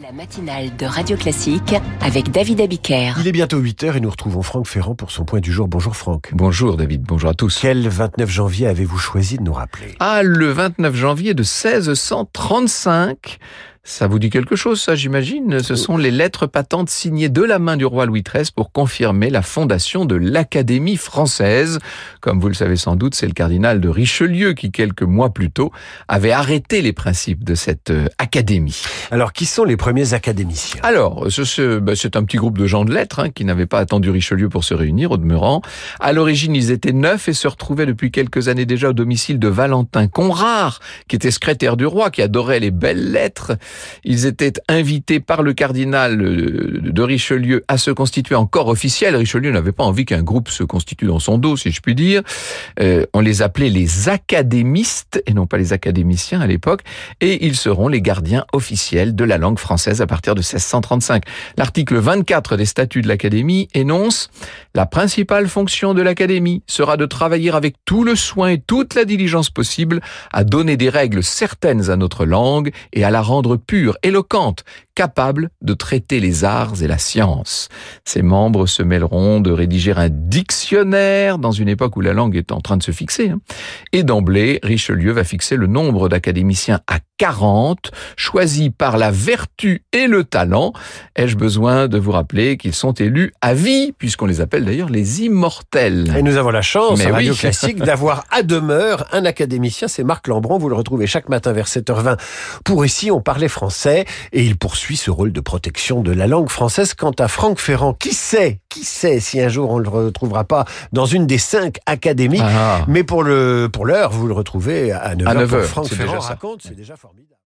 La matinale de Radio Classique avec David Abiker. Il est bientôt 8h et nous retrouvons Franck Ferrand pour son point du jour. Bonjour Franck. Bonjour David, bonjour à tous. Quel 29 janvier avez-vous choisi de nous rappeler? Ah, le 29 janvier de 1635 ça vous dit quelque chose, ça, j'imagine? Ce sont les lettres patentes signées de la main du roi Louis XIII pour confirmer la fondation de l'Académie française. Comme vous le savez sans doute, c'est le cardinal de Richelieu qui, quelques mois plus tôt, avait arrêté les principes de cette euh, académie. Alors, qui sont les premiers académiciens? Alors, bah, c'est un petit groupe de gens de lettres hein, qui n'avaient pas attendu Richelieu pour se réunir, au demeurant. À l'origine, ils étaient neuf et se retrouvaient depuis quelques années déjà au domicile de Valentin Conrart, qui était secrétaire du roi, qui adorait les belles lettres. Ils étaient invités par le cardinal euh, de Richelieu à se constituer en corps officiel. Richelieu n'avait pas envie qu'un groupe se constitue dans son dos, si je puis dire. Euh, on les appelait les académistes et non pas les académiciens à l'époque. Et ils seront les gardiens officiels de la langue française à partir de 1635. L'article 24 des statuts de l'Académie énonce la principale fonction de l'Académie sera de travailler avec tout le soin et toute la diligence possible à donner des règles certaines à notre langue et à la rendre pure, éloquente, capable de traiter les arts et la science. Ses membres se mêleront de rédiger un dictionnaire dans une époque où la langue est en train de se fixer. Hein. Et d'emblée, Richelieu va fixer le nombre d'académiciens à 40, choisis par la vertu et le talent. Ai-je besoin de vous rappeler qu'ils sont élus à vie, puisqu'on les appelle d'ailleurs les immortels? Et nous avons la chance, à Radio Classique, d'avoir à demeure un académicien, c'est Marc Lambron, vous le retrouvez chaque matin vers 7h20 pour Ici on parlait français, et il poursuit ce rôle de protection de la langue française. Quant à Franck Ferrand, qui sait, qui sait si un jour on ne le retrouvera pas dans une des cinq académies, ah. mais pour le pour l'heure, vous le retrouvez à 9h. À 9h Franck Ferrand raconte, c'est déjà formidable.